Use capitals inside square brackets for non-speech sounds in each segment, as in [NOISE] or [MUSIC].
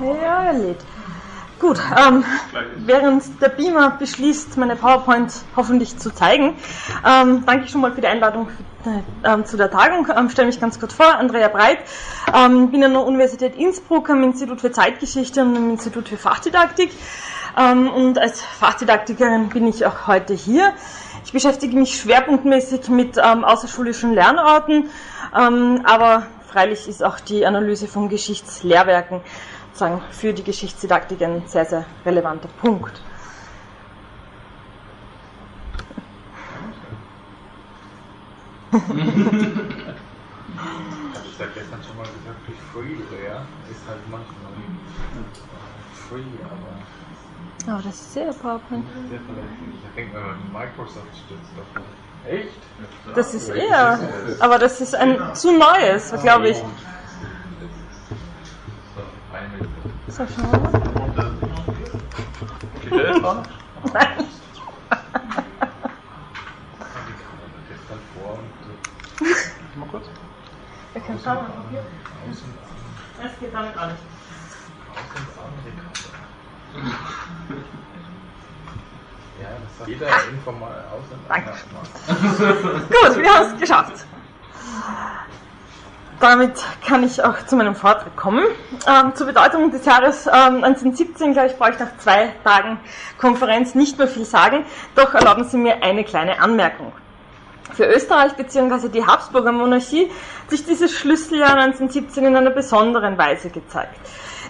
Ja, lädt. Gut, ähm, während der Beamer beschließt, meine PowerPoint hoffentlich zu zeigen, ähm, danke ich schon mal für die Einladung für, ähm, zu der Tagung. Ähm, stelle mich ganz kurz vor, Andrea Breit, ähm, bin an der Universität Innsbruck am Institut für Zeitgeschichte und am Institut für Fachdidaktik. Ähm, und als Fachdidaktikerin bin ich auch heute hier. Ich beschäftige mich schwerpunktmäßig mit ähm, außerschulischen Lernorten, aber freilich ist auch die Analyse von Geschichtslehrwerken sagen, für die Geschichtsdidaktik ein sehr, sehr relevanter Punkt. Ich habe ja gestern schon mal gesagt, wie Freeware ist halt manchmal free, aber. Oh, das ist sehr PowerPoint. Ich denke mal, Microsoft stützt davon. Echt? Das ist eher, aber das ist ein zu neues, glaube ich. So, schauen wir mal. Jetzt dran? [LAUGHS] Nein. Mal kurz. Wir können schauen, und an. Es geht damit an, Ja, das sagt jeder [LAUGHS] informal aus Danke. an. Gut, wir haben es geschafft. Damit kann ich auch zu meinem Vortrag kommen. Ähm, zur Bedeutung des Jahres ähm, 1917, glaube ich, brauche ich nach zwei Tagen Konferenz nicht mehr viel sagen. Doch erlauben Sie mir eine kleine Anmerkung. Für Österreich bzw. die Habsburger Monarchie hat sich dieses Schlüsseljahr 1917 in einer besonderen Weise gezeigt.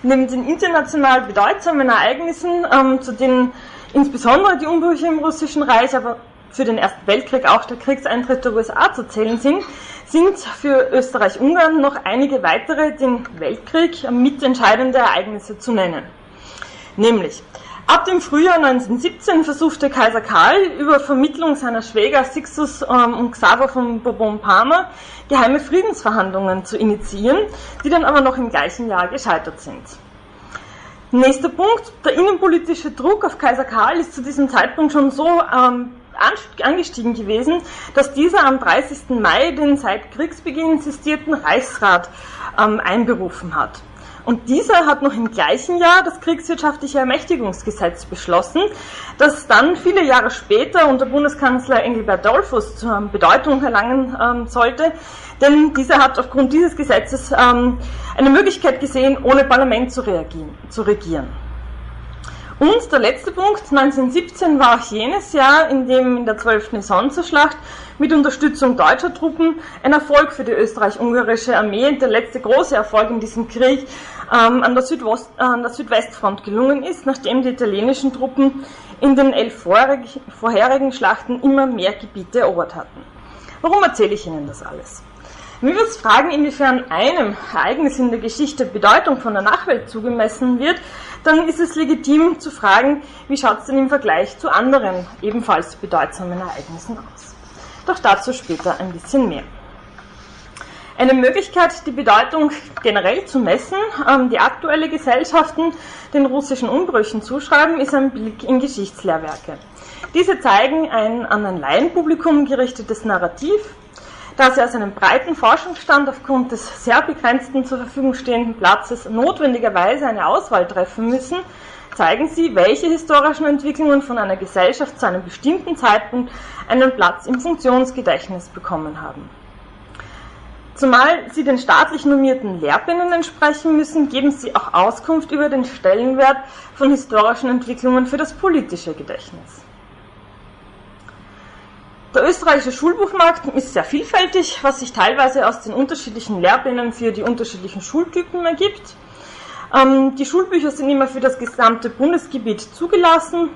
Neben den international bedeutsamen Ereignissen, ähm, zu denen insbesondere die Umbrüche im Russischen Reich, aber für den Ersten Weltkrieg auch der Kriegseintritt der USA zu zählen sind, sind für Österreich-Ungarn noch einige weitere den Weltkrieg mitentscheidende Ereignisse zu nennen. Nämlich, ab dem Frühjahr 1917 versuchte Kaiser Karl über Vermittlung seiner Schwäger Sixtus ähm, und Xaver von Bourbon-Parma geheime Friedensverhandlungen zu initiieren, die dann aber noch im gleichen Jahr gescheitert sind. Nächster Punkt, der innenpolitische Druck auf Kaiser Karl ist zu diesem Zeitpunkt schon so ähm, angestiegen gewesen, dass dieser am 30. Mai den seit Kriegsbeginn insistierten Reichsrat ähm, einberufen hat. Und dieser hat noch im gleichen Jahr das kriegswirtschaftliche Ermächtigungsgesetz beschlossen, das dann viele Jahre später unter Bundeskanzler Engelbert Dollfuss zur Bedeutung erlangen ähm, sollte, denn dieser hat aufgrund dieses Gesetzes ähm, eine Möglichkeit gesehen, ohne Parlament zu, zu regieren. Und der letzte Punkt, 1917 war auch jenes Jahr, in dem in der 12. Isonzerschlacht mit Unterstützung deutscher Truppen ein Erfolg für die österreich-ungarische Armee, der letzte große Erfolg in diesem Krieg, ähm, an, der äh, an der Südwestfront gelungen ist, nachdem die italienischen Truppen in den elf vorherigen Schlachten immer mehr Gebiete erobert hatten. Warum erzähle ich Ihnen das alles? Wenn wir uns fragen, inwiefern einem Ereignis in der Geschichte Bedeutung von der Nachwelt zugemessen wird, dann ist es legitim zu fragen, wie schaut es denn im Vergleich zu anderen ebenfalls bedeutsamen Ereignissen aus. Doch dazu später ein bisschen mehr. Eine Möglichkeit, die Bedeutung generell zu messen, ähm, die aktuelle Gesellschaften den russischen Umbrüchen zuschreiben, ist ein Blick in Geschichtslehrwerke. Diese zeigen ein an ein Laienpublikum gerichtetes Narrativ, da sie aus einem breiten Forschungsstand aufgrund des sehr begrenzten zur Verfügung stehenden Platzes notwendigerweise eine Auswahl treffen müssen, zeigen sie, welche historischen Entwicklungen von einer Gesellschaft zu einem bestimmten Zeitpunkt einen Platz im Funktionsgedächtnis bekommen haben. Zumal sie den staatlich normierten Lehrplänen entsprechen müssen, geben sie auch Auskunft über den Stellenwert von historischen Entwicklungen für das politische Gedächtnis. Der österreichische Schulbuchmarkt ist sehr vielfältig, was sich teilweise aus den unterschiedlichen Lehrplänen für die unterschiedlichen Schultypen ergibt. Ähm, die Schulbücher sind immer für das gesamte Bundesgebiet zugelassen,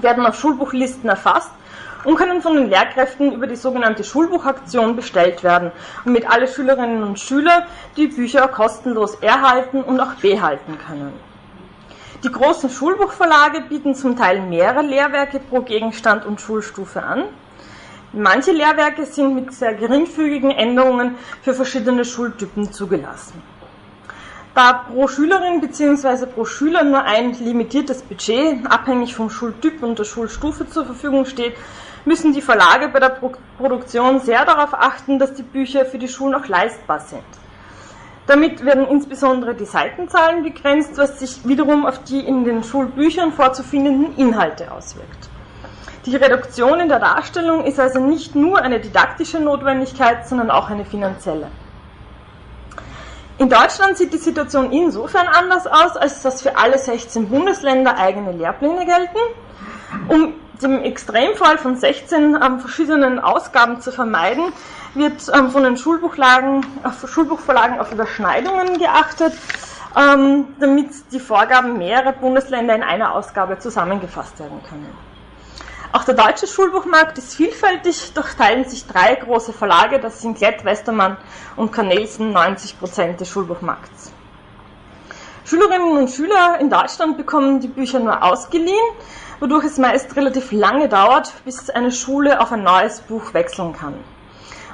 werden auf Schulbuchlisten erfasst und können von den Lehrkräften über die sogenannte Schulbuchaktion bestellt werden, damit alle Schülerinnen und Schüler die Bücher kostenlos erhalten und auch behalten können. Die großen Schulbuchverlage bieten zum Teil mehrere Lehrwerke pro Gegenstand und Schulstufe an. Manche Lehrwerke sind mit sehr geringfügigen Änderungen für verschiedene Schultypen zugelassen. Da pro Schülerin bzw. pro Schüler nur ein limitiertes Budget, abhängig vom Schultyp und der Schulstufe zur Verfügung steht, müssen die Verlage bei der Pro Produktion sehr darauf achten, dass die Bücher für die Schulen auch leistbar sind. Damit werden insbesondere die Seitenzahlen begrenzt, was sich wiederum auf die in den Schulbüchern vorzufindenden Inhalte auswirkt. Die Reduktion in der Darstellung ist also nicht nur eine didaktische Notwendigkeit, sondern auch eine finanzielle. In Deutschland sieht die Situation insofern anders aus, als dass für alle 16 Bundesländer eigene Lehrpläne gelten. Um dem Extremfall von 16 ähm, verschiedenen Ausgaben zu vermeiden, wird ähm, von den Schulbuchlagen, auf Schulbuchverlagen auf Überschneidungen geachtet, ähm, damit die Vorgaben mehrerer Bundesländer in einer Ausgabe zusammengefasst werden können. Auch der deutsche Schulbuchmarkt ist vielfältig, doch teilen sich drei große Verlage, das sind Klett, Westermann und Cornelsen, 90 Prozent des Schulbuchmarkts. Schülerinnen und Schüler in Deutschland bekommen die Bücher nur ausgeliehen, wodurch es meist relativ lange dauert, bis eine Schule auf ein neues Buch wechseln kann.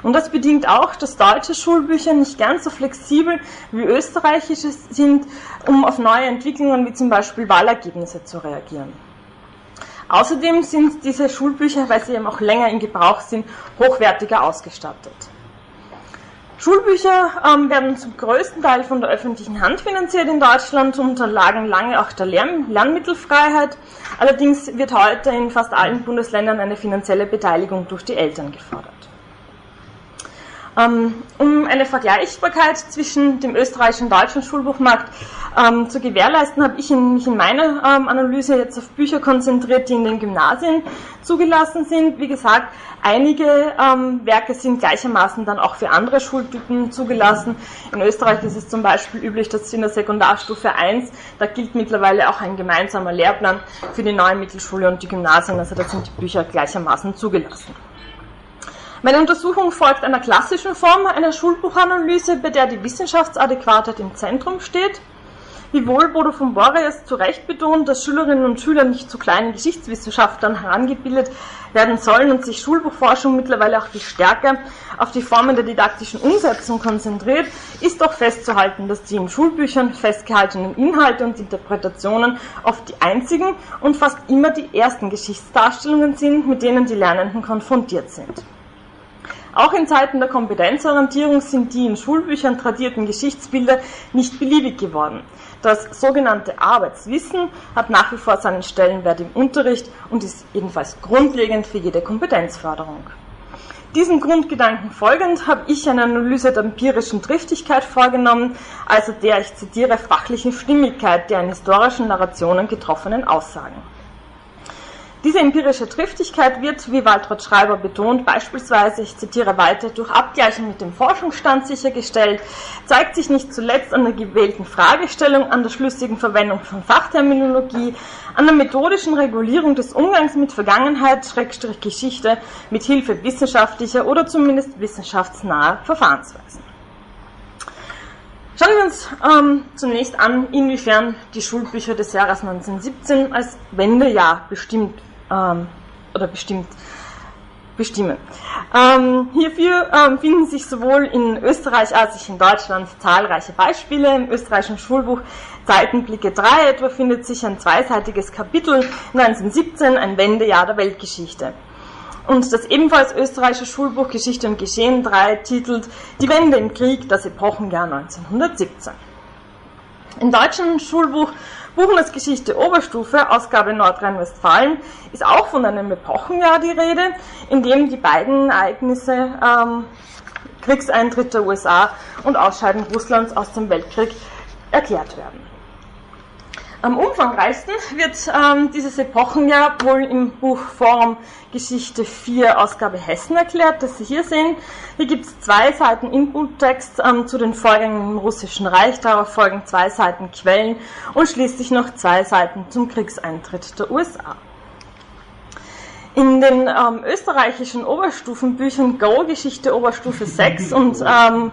Und das bedingt auch, dass deutsche Schulbücher nicht ganz so flexibel wie österreichische sind, um auf neue Entwicklungen wie zum Beispiel Wahlergebnisse zu reagieren. Außerdem sind diese Schulbücher, weil sie eben auch länger in Gebrauch sind, hochwertiger ausgestattet. Schulbücher ähm, werden zum größten Teil von der öffentlichen Hand finanziert in Deutschland und unterlagen lange auch der Lern Lernmittelfreiheit. Allerdings wird heute in fast allen Bundesländern eine finanzielle Beteiligung durch die Eltern gefordert. Ähm, um eine Vergleichbarkeit zwischen dem österreichischen und deutschen Schulbuchmarkt ähm, zu gewährleisten, habe ich mich in meiner ähm, Analyse jetzt auf Bücher konzentriert, die in den Gymnasien zugelassen sind. Wie gesagt, einige Werke sind gleichermaßen dann auch für andere Schultypen zugelassen. In Österreich ist es zum Beispiel üblich, dass in der Sekundarstufe 1, da gilt mittlerweile auch ein gemeinsamer Lehrplan für die neue Mittelschule und die Gymnasien, also da sind die Bücher gleichermaßen zugelassen. Meine Untersuchung folgt einer klassischen Form einer Schulbuchanalyse, bei der die Wissenschaftsadäquatheit im Zentrum steht. Wiewohl Bodo von Borries zu Recht betont, dass Schülerinnen und Schüler nicht zu kleinen Geschichtswissenschaftlern herangebildet werden sollen und sich Schulbuchforschung mittlerweile auch viel stärker auf die Formen der didaktischen Umsetzung konzentriert, ist doch festzuhalten, dass die in Schulbüchern festgehaltenen Inhalte und Interpretationen oft die einzigen und fast immer die ersten Geschichtsdarstellungen sind, mit denen die Lernenden konfrontiert sind. Auch in Zeiten der Kompetenzorientierung sind die in Schulbüchern tradierten Geschichtsbilder nicht beliebig geworden. Das sogenannte Arbeitswissen hat nach wie vor seinen Stellenwert im Unterricht und ist jedenfalls grundlegend für jede Kompetenzförderung. Diesem Grundgedanken folgend habe ich eine Analyse der empirischen Triftigkeit vorgenommen, also der, ich zitiere, fachlichen Stimmigkeit der in historischen Narrationen getroffenen Aussagen. Diese empirische Triftigkeit wird, wie Waltraud Schreiber betont, beispielsweise, ich zitiere weiter, durch Abgleichen mit dem Forschungsstand sichergestellt, zeigt sich nicht zuletzt an der gewählten Fragestellung, an der schlüssigen Verwendung von Fachterminologie, an der methodischen Regulierung des Umgangs mit Vergangenheit, Schrägstrich Geschichte, mit Hilfe wissenschaftlicher oder zumindest wissenschaftsnaher Verfahrensweisen. Schauen wir uns ähm, zunächst an, inwiefern die Schulbücher des Jahres 1917 als Wendejahr bestimmt ähm, oder bestimmt bestimmen. Ähm, hierfür ähm, finden sich sowohl in Österreich als auch in Deutschland zahlreiche Beispiele. Im österreichischen Schulbuch Zeitenblicke 3 etwa findet sich ein zweiseitiges Kapitel 1917, ein Wendejahr der Weltgeschichte. Und das ebenfalls österreichische Schulbuch Geschichte und Geschehen 3 titelt Die Wende im Krieg, das Epochenjahr 1917. Im deutschen Schulbuch Buchner Geschichte Oberstufe, Ausgabe Nordrhein-Westfalen, ist auch von einem Epochenjahr die Rede, in dem die beiden Ereignisse ähm, Kriegseintritt der USA und Ausscheiden Russlands aus dem Weltkrieg erklärt werden. Am umfangreichsten wird ähm, dieses Epochenjahr wohl im Buch Forum Geschichte 4 Ausgabe Hessen erklärt, das Sie hier sehen. Hier gibt es zwei Seiten Inputtext ähm, zu den Vorgängen im Russischen Reich, darauf folgen zwei Seiten Quellen und schließlich noch zwei Seiten zum Kriegseintritt der USA. In den ähm, österreichischen Oberstufenbüchern Go Geschichte Oberstufe 6 und ähm,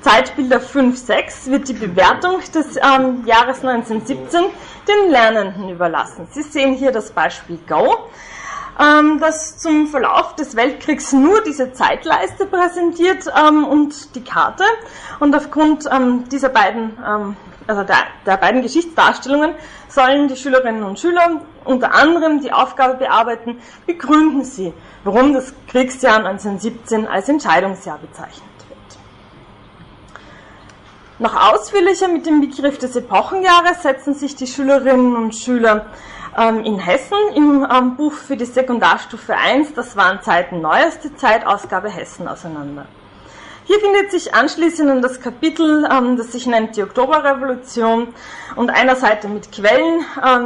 Zeitbilder 5, 6 wird die Bewertung des ähm, Jahres 1917 den Lernenden überlassen. Sie sehen hier das Beispiel Go, ähm, das zum Verlauf des Weltkriegs nur diese Zeitleiste präsentiert ähm, und die Karte. Und aufgrund ähm, dieser beiden, ähm, also der, der beiden Geschichtsdarstellungen sollen die Schülerinnen und Schüler unter anderem die Aufgabe bearbeiten, begründen sie, warum das Kriegsjahr 1917 als Entscheidungsjahr bezeichnet Noch ausführlicher mit dem Begriff des Epochenjahres setzen sich die Schülerinnen und Schüler ähm, in Hessen im ähm, Buch für die Sekundarstufe 1, das waren Zeiten neueste Zeit, Ausgabe Hessen auseinander. Hier findet sich anschließend das Kapitel, ähm, das sich nennt die Oktoberrevolution und einer Seite mit Quellen.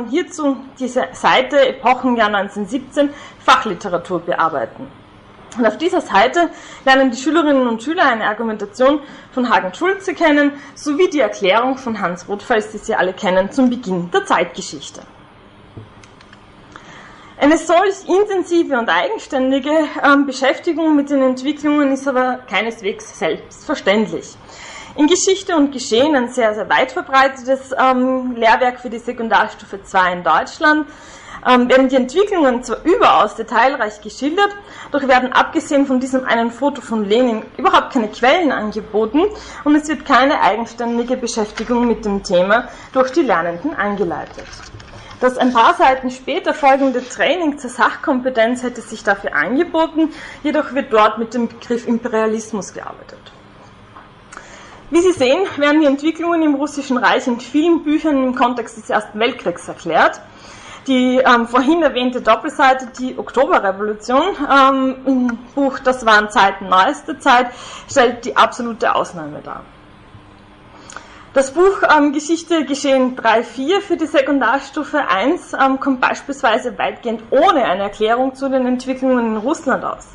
Hierzu diese Seite Epochenjahr 1917 Fachliteratur bearbeiten. Und auf dieser Seite lernen die Schülerinnen und Schüler eine Argumentation von Hagen Schulze kennen, sowie die Erklärung von Hans Rothfels, die Sie alle kennen, zum Beginn der Zeitgeschichte. Eine solch intensive und eigenständige ähm, Beschäftigung mit den Entwicklungen ist aber keineswegs selbstverständlich. In Geschichte und Geschehen ein sehr, sehr weit verbreitetes ähm, Lehrwerk für die Sekundarstufe 2 in Deutschland, ähm, werden die Entwicklungen zwar überaus detailreich geschildert, doch werden abgesehen von diesem einen Foto von Lenin überhaupt keine Quellen angeboten und es wird keine eigenständige Beschäftigung mit dem Thema durch die Lernenden eingeleitet. Das ein paar Seiten später folgende Training zur Sachkompetenz hätte sich dafür angeboten, jedoch wird dort mit dem Begriff Imperialismus gearbeitet. Wie Sie sehen, werden die Entwicklungen im Russischen Reich in vielen Büchern im Kontext des Ersten Weltkriegs erklärt. Die ähm, vorhin erwähnte Doppelseite, die Oktoberrevolution ähm, im Buch Das waren Zeiten neueste Zeit, stellt die absolute Ausnahme dar. Das Buch ähm, Geschichte Geschehen 3.4 für die Sekundarstufe 1 ähm, kommt beispielsweise weitgehend ohne eine Erklärung zu den Entwicklungen in Russland aus.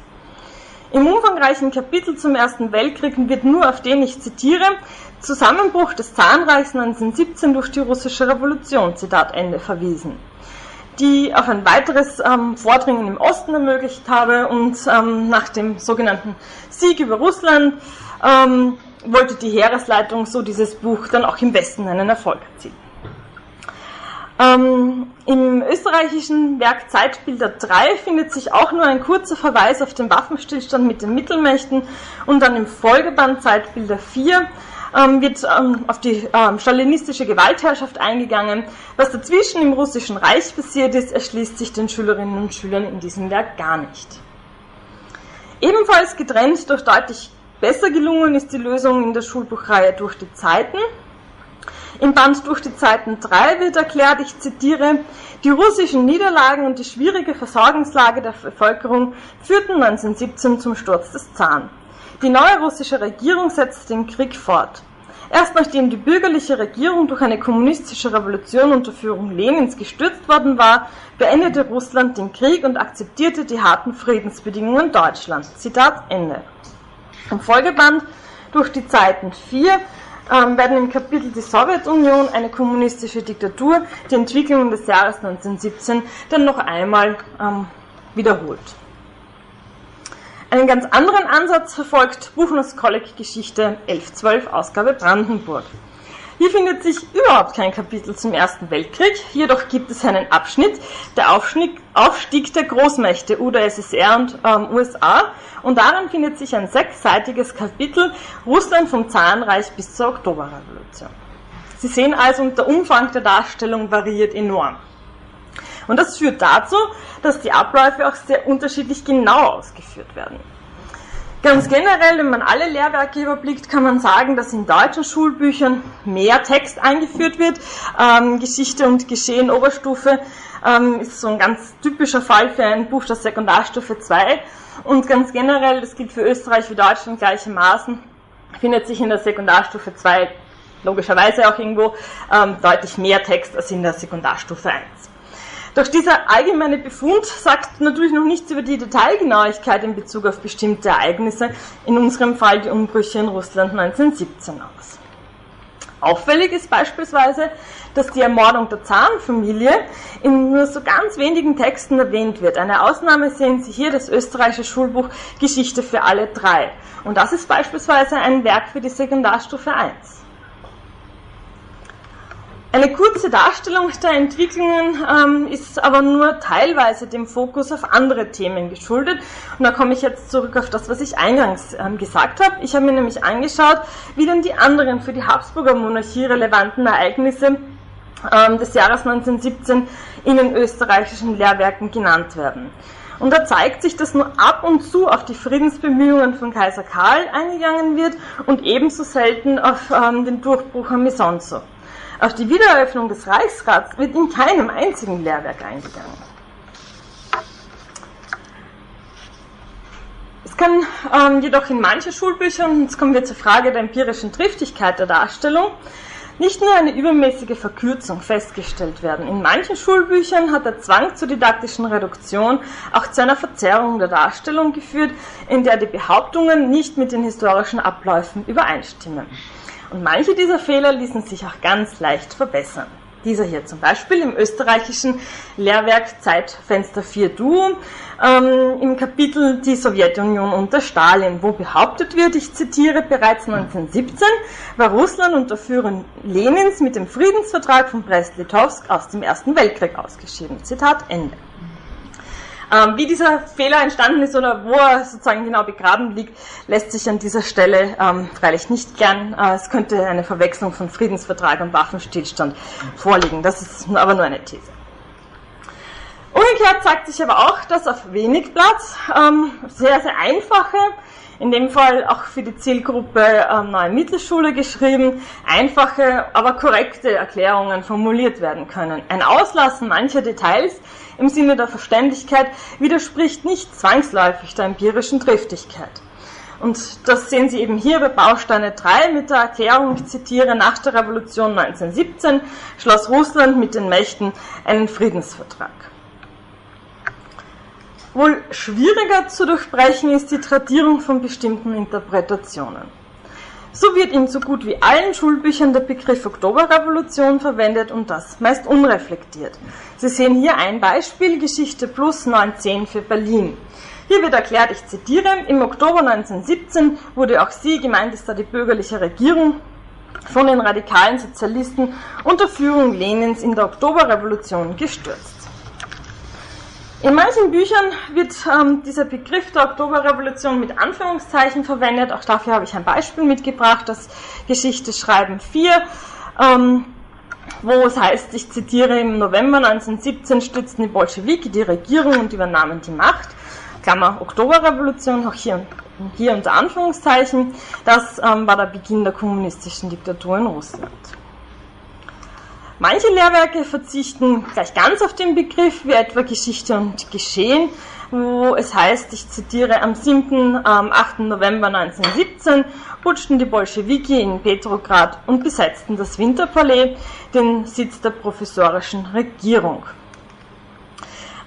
Im umfangreichen Kapitel zum Ersten Weltkrieg wird nur auf den, ich zitiere, Zusammenbruch des Zahnreichs 1917 durch die russische Revolution, Zitat Ende, verwiesen, die auf ein weiteres ähm, Vordringen im Osten ermöglicht habe und ähm, nach dem sogenannten Sieg über Russland ähm, wollte die Heeresleitung so dieses Buch dann auch im Westen einen Erfolg erzielen. Ähm, Im österreichischen Werk Zeitbilder 3 findet sich auch nur ein kurzer Verweis auf den Waffenstillstand mit den Mittelmächten und dann im Folgeband Zeitbilder 4 ähm, wird ähm, auf die ähm, stalinistische Gewaltherrschaft eingegangen. Was dazwischen im Russischen Reich passiert ist, erschließt sich den Schülerinnen und Schülern in diesem Werk gar nicht. Ebenfalls getrennt durch deutlich Besser gelungen ist die Lösung in der Schulbuchreihe durch die Zeiten. Im Band Durch die Zeiten 3 wird erklärt, ich zitiere, die russischen Niederlagen und die schwierige Versorgungslage der Bevölkerung führten 1917 zum Sturz des Zaren. Die neue russische Regierung setzte den Krieg fort. Erst nachdem die bürgerliche Regierung durch eine kommunistische Revolution unter Führung Lenins gestürzt worden war, beendete Russland den Krieg und akzeptierte die harten Friedensbedingungen Deutschlands. Zitat Ende. Im Folgeband durch die Zeiten 4 ähm, werden im Kapitel die Sowjetunion, eine kommunistische Diktatur, die Entwicklungen des Jahres 1917 dann noch einmal ähm, wiederholt. Einen ganz anderen Ansatz verfolgt Buchners Kolleg Geschichte 1112 Ausgabe Brandenburg. Hier findet sich überhaupt kein Kapitel zum Ersten Weltkrieg, jedoch gibt es einen Abschnitt, der Aufstieg, Aufstieg der Großmächte UdSSR und ähm, USA und darin findet sich ein sechsseitiges Kapitel Russland vom Zahnreich bis zur Oktoberrevolution. Sie sehen also, der Umfang der Darstellung variiert enorm. Und das führt dazu, dass die Abläufe auch sehr unterschiedlich genau ausgeführt werden. Ganz generell, wenn man alle Lehrwerke überblickt, kann man sagen, dass in deutschen Schulbüchern mehr Text eingeführt wird. Ähm, Geschichte und Geschehen Oberstufe ähm, ist so ein ganz typischer Fall für ein Buch der Sekundarstufe 2. Und ganz generell, das gilt für Österreich wie Deutschland gleichermaßen, findet sich in der Sekundarstufe 2 logischerweise auch irgendwo ähm, deutlich mehr Text als in der Sekundarstufe 1. Doch dieser allgemeine Befund sagt natürlich noch nichts über die Detailgenauigkeit in Bezug auf bestimmte Ereignisse, in unserem Fall die Umbrüche in Russland 1917 aus. Auffällig ist beispielsweise, dass die Ermordung der Zarenfamilie in nur so ganz wenigen Texten erwähnt wird. Eine Ausnahme sehen Sie hier, das österreichische Schulbuch Geschichte für alle drei. Und das ist beispielsweise ein Werk für die Sekundarstufe 1. Eine kurze Darstellung der Entwicklungen ähm, ist aber nur teilweise dem Fokus auf andere Themen geschuldet. Und da komme ich jetzt zurück auf das, was ich eingangs ähm, gesagt habe. Ich habe mir nämlich angeschaut, wie denn die anderen für die Habsburger Monarchie relevanten Ereignisse ähm, des Jahres 1917 in den österreichischen Lehrwerken genannt werden. Und da zeigt sich, dass nur ab und zu auf die Friedensbemühungen von Kaiser Karl eingegangen wird und ebenso selten auf ähm, den Durchbruch am Misonzo. Auf die Wiedereröffnung des Reichsrats wird in keinem einzigen Lehrwerk eingegangen. Es kann ähm, jedoch in manchen Schulbüchern, jetzt kommen wir zur Frage der empirischen Triftigkeit der Darstellung, nicht nur eine übermäßige Verkürzung festgestellt werden. In manchen Schulbüchern hat der Zwang zur didaktischen Reduktion auch zu einer Verzerrung der Darstellung geführt, in der die Behauptungen nicht mit den historischen Abläufen übereinstimmen. Und manche dieser Fehler ließen sich auch ganz leicht verbessern. Dieser hier zum Beispiel im österreichischen Lehrwerk Zeitfenster 4 Duo ähm, im Kapitel Die Sowjetunion unter Stalin, wo behauptet wird, ich zitiere, bereits 1917 war Russland unter Führung Lenins mit dem Friedensvertrag von Brest-Litovsk aus dem Ersten Weltkrieg ausgeschieden. Zitat Ende. Ähm, wie dieser Fehler entstanden ist oder wo er sozusagen genau begraben liegt, lässt sich an dieser Stelle ähm, freilich nicht gern. Äh, es könnte eine Verwechslung von Friedensvertrag und Waffenstillstand vorliegen. Das ist aber nur eine These. Umgekehrt zeigt sich aber auch, dass auf wenig Platz ähm, sehr, sehr einfache, in dem Fall auch für die Zielgruppe ähm, Neue Mittelschule geschrieben, einfache, aber korrekte Erklärungen formuliert werden können. Ein Auslassen mancher Details im Sinne der Verständigkeit widerspricht nicht zwangsläufig der empirischen Triftigkeit. Und das sehen Sie eben hier bei Bausteine 3 mit der Erklärung, ich zitiere, nach der Revolution 1917 schloss Russland mit den Mächten einen Friedensvertrag. Wohl schwieriger zu durchbrechen ist die Tradierung von bestimmten Interpretationen. So wird in so gut wie allen Schulbüchern der Begriff Oktoberrevolution verwendet und das meist unreflektiert. Sie sehen hier ein Beispiel, Geschichte plus 19 für Berlin. Hier wird erklärt, ich zitiere, im Oktober 1917 wurde auch sie, gemeint ist da die bürgerliche Regierung, von den radikalen Sozialisten unter Führung Lenins in der Oktoberrevolution gestürzt. In manchen Büchern wird ähm, dieser Begriff der Oktoberrevolution mit Anführungszeichen verwendet. Auch dafür habe ich ein Beispiel mitgebracht, das Geschichte schreiben 4, ähm, wo es heißt, ich zitiere, im November 1917 stützten die Bolschewiki die Regierung und übernahmen die Macht. Klammer Oktoberrevolution, auch hier, hier unter Anführungszeichen. Das ähm, war der Beginn der kommunistischen Diktatur in Russland. Manche Lehrwerke verzichten gleich ganz auf den Begriff, wie etwa Geschichte und Geschehen, wo es heißt, ich zitiere, am 7. Ähm, 8. November 1917 putschten die Bolschewiki in Petrograd und besetzten das Winterpalais, den Sitz der professorischen Regierung.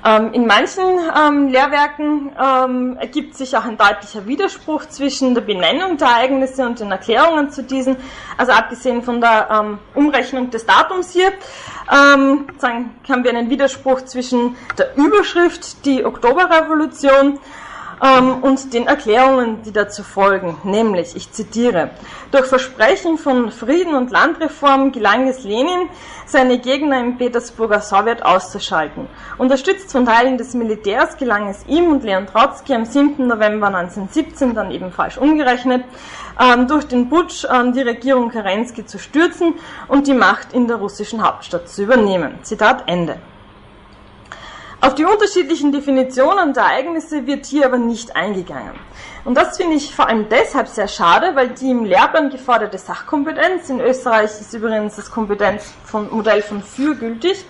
Ähm, in manchen ähm, Lehrwerken ähm, ergibt sich auch ein deutlicher Widerspruch zwischen der Benennung der Ereignisse und den Erklärungen zu diesen. Also abgesehen von der ähm, Umrechnung des Datums hier ähm, haben wir einen Widerspruch zwischen der Überschrift, die Oktoberrevolution, ähm, und den Erklärungen, die dazu folgen, nämlich, ich zitiere, durch Versprechen von Frieden und Landreform gelang es Lenin, seine Gegner im Petersburger Sowjet auszuschalten. Unterstützt von Teilen des Militärs gelang es ihm und Leon Trotzki am 7. November 1917, dann eben falsch umgerechnet, ähm, durch den Putsch ähm, die Regierung Kerensky zu stürzen und die Macht in der russischen Hauptstadt zu übernehmen. Zitat Ende. Auf die unterschiedlichen Definitionen der Ereignisse wird hier aber nicht eingegangen. Und das finde ich vor allem deshalb sehr schade, weil die im Lehrplan geforderte Sachkompetenz, in Österreich ist übrigens das Kompetenzmodell von für gültig,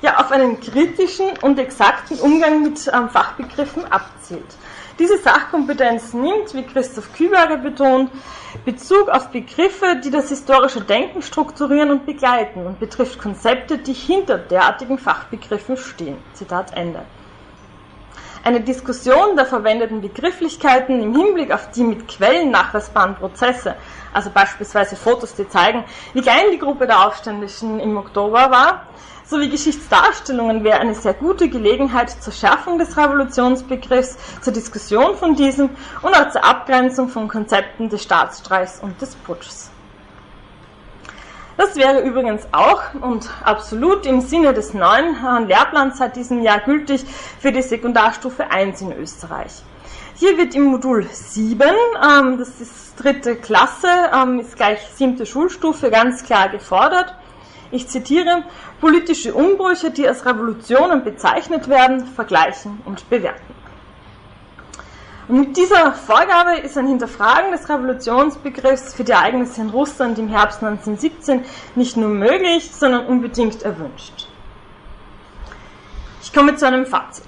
ja auf einen kritischen und exakten Umgang mit ähm, Fachbegriffen abzielt. Diese Sachkompetenz nimmt, wie Christoph Kübere betont, Bezug auf Begriffe, die das historische Denken strukturieren und begleiten und betrifft Konzepte, die hinter derartigen Fachbegriffen stehen. Zitat Ende. Eine Diskussion der verwendeten Begrifflichkeiten im Hinblick auf die mit Quellen nachweisbaren Prozesse, also beispielsweise Fotos, die zeigen, wie klein die Gruppe der Aufständischen im Oktober war, sowie Geschichtsdarstellungen wäre eine sehr gute Gelegenheit zur Schärfung des Revolutionsbegriffs, zur Diskussion von diesem und auch zur Abgrenzung von Konzepten des Staatsstreichs und des Putschs. Das wäre übrigens auch und absolut im Sinne des neuen Lehrplans seit diesem Jahr gültig für die Sekundarstufe 1 in Österreich. Hier wird im Modul 7, ähm, das ist dritte Klasse, ähm, ist gleich siebte Schulstufe, ganz klar gefordert, ich zitiere, politische Umbrüche, die als Revolutionen bezeichnet werden, vergleichen und bewerten. Und mit dieser Vorgabe ist ein Hinterfragen des Revolutionsbegriffs für die Ereignisse in Russland im Herbst 1917 nicht nur möglich, sondern unbedingt erwünscht. Ich komme zu einem Fazit.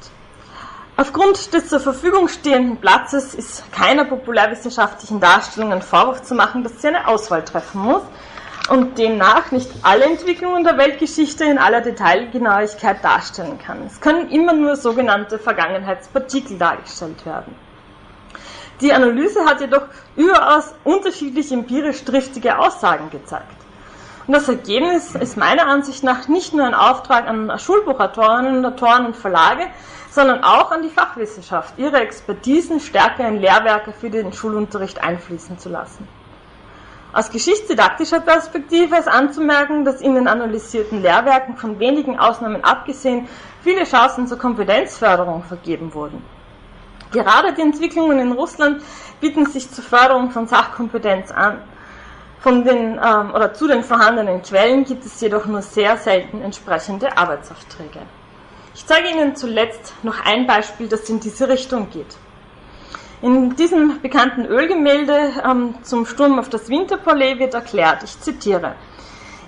Aufgrund des zur Verfügung stehenden Platzes ist keiner populärwissenschaftlichen Darstellung ein Vorwurf zu machen, dass sie eine Auswahl treffen muss und demnach nicht alle Entwicklungen der Weltgeschichte in aller Detailgenauigkeit darstellen kann. Es können immer nur sogenannte Vergangenheitspartikel dargestellt werden. Die Analyse hat jedoch überaus unterschiedliche empirisch triftige Aussagen gezeigt. Und das Ergebnis ist meiner Ansicht nach nicht nur ein Auftrag an Schulbuchautorinnen, Autoren und Verlage, sondern auch an die Fachwissenschaft, ihre Expertisen stärker in Lehrwerke für den Schulunterricht einfließen zu lassen. Aus geschichtsdidaktischer Perspektive ist anzumerken, dass in den analysierten Lehrwerken von wenigen Ausnahmen abgesehen viele Chancen zur Kompetenzförderung vergeben wurden. Gerade die Entwicklungen in Russland bieten sich zur Förderung von Sachkompetenz an. Von den, ähm, oder zu den vorhandenen Quellen gibt es jedoch nur sehr selten entsprechende Arbeitsaufträge. Ich zeige Ihnen zuletzt noch ein Beispiel, das in diese Richtung geht. In diesem bekannten Ölgemälde ähm, zum Sturm auf das Winterpalais wird erklärt, ich zitiere,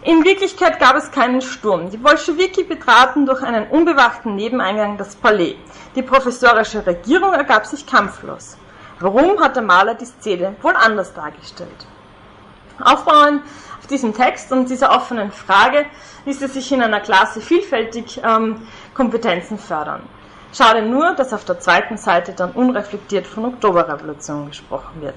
in Wirklichkeit gab es keinen Sturm. Die Bolschewiki betraten durch einen unbewachten Nebeneingang das Palais. Die professorische Regierung ergab sich kampflos. Warum hat der Maler die Szene wohl anders dargestellt? Aufbauend auf diesem Text und dieser offenen Frage ließe sich in einer Klasse vielfältig ähm, Kompetenzen fördern. Schade nur, dass auf der zweiten Seite dann unreflektiert von Oktoberrevolution gesprochen wird.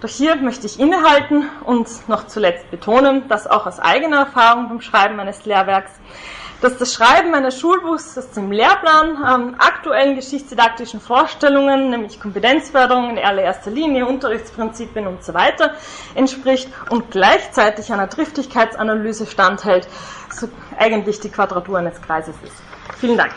Doch hier möchte ich innehalten und noch zuletzt betonen, dass auch aus eigener Erfahrung beim Schreiben eines Lehrwerks, dass das Schreiben eines Schulbuchs, das dem Lehrplan ähm, aktuellen geschichtsdidaktischen Vorstellungen, nämlich Kompetenzförderung in allererster Linie, Unterrichtsprinzipien und so weiter, entspricht und gleichzeitig einer Triftigkeitsanalyse standhält, so eigentlich die Quadratur eines Kreises ist. Vielen Dank.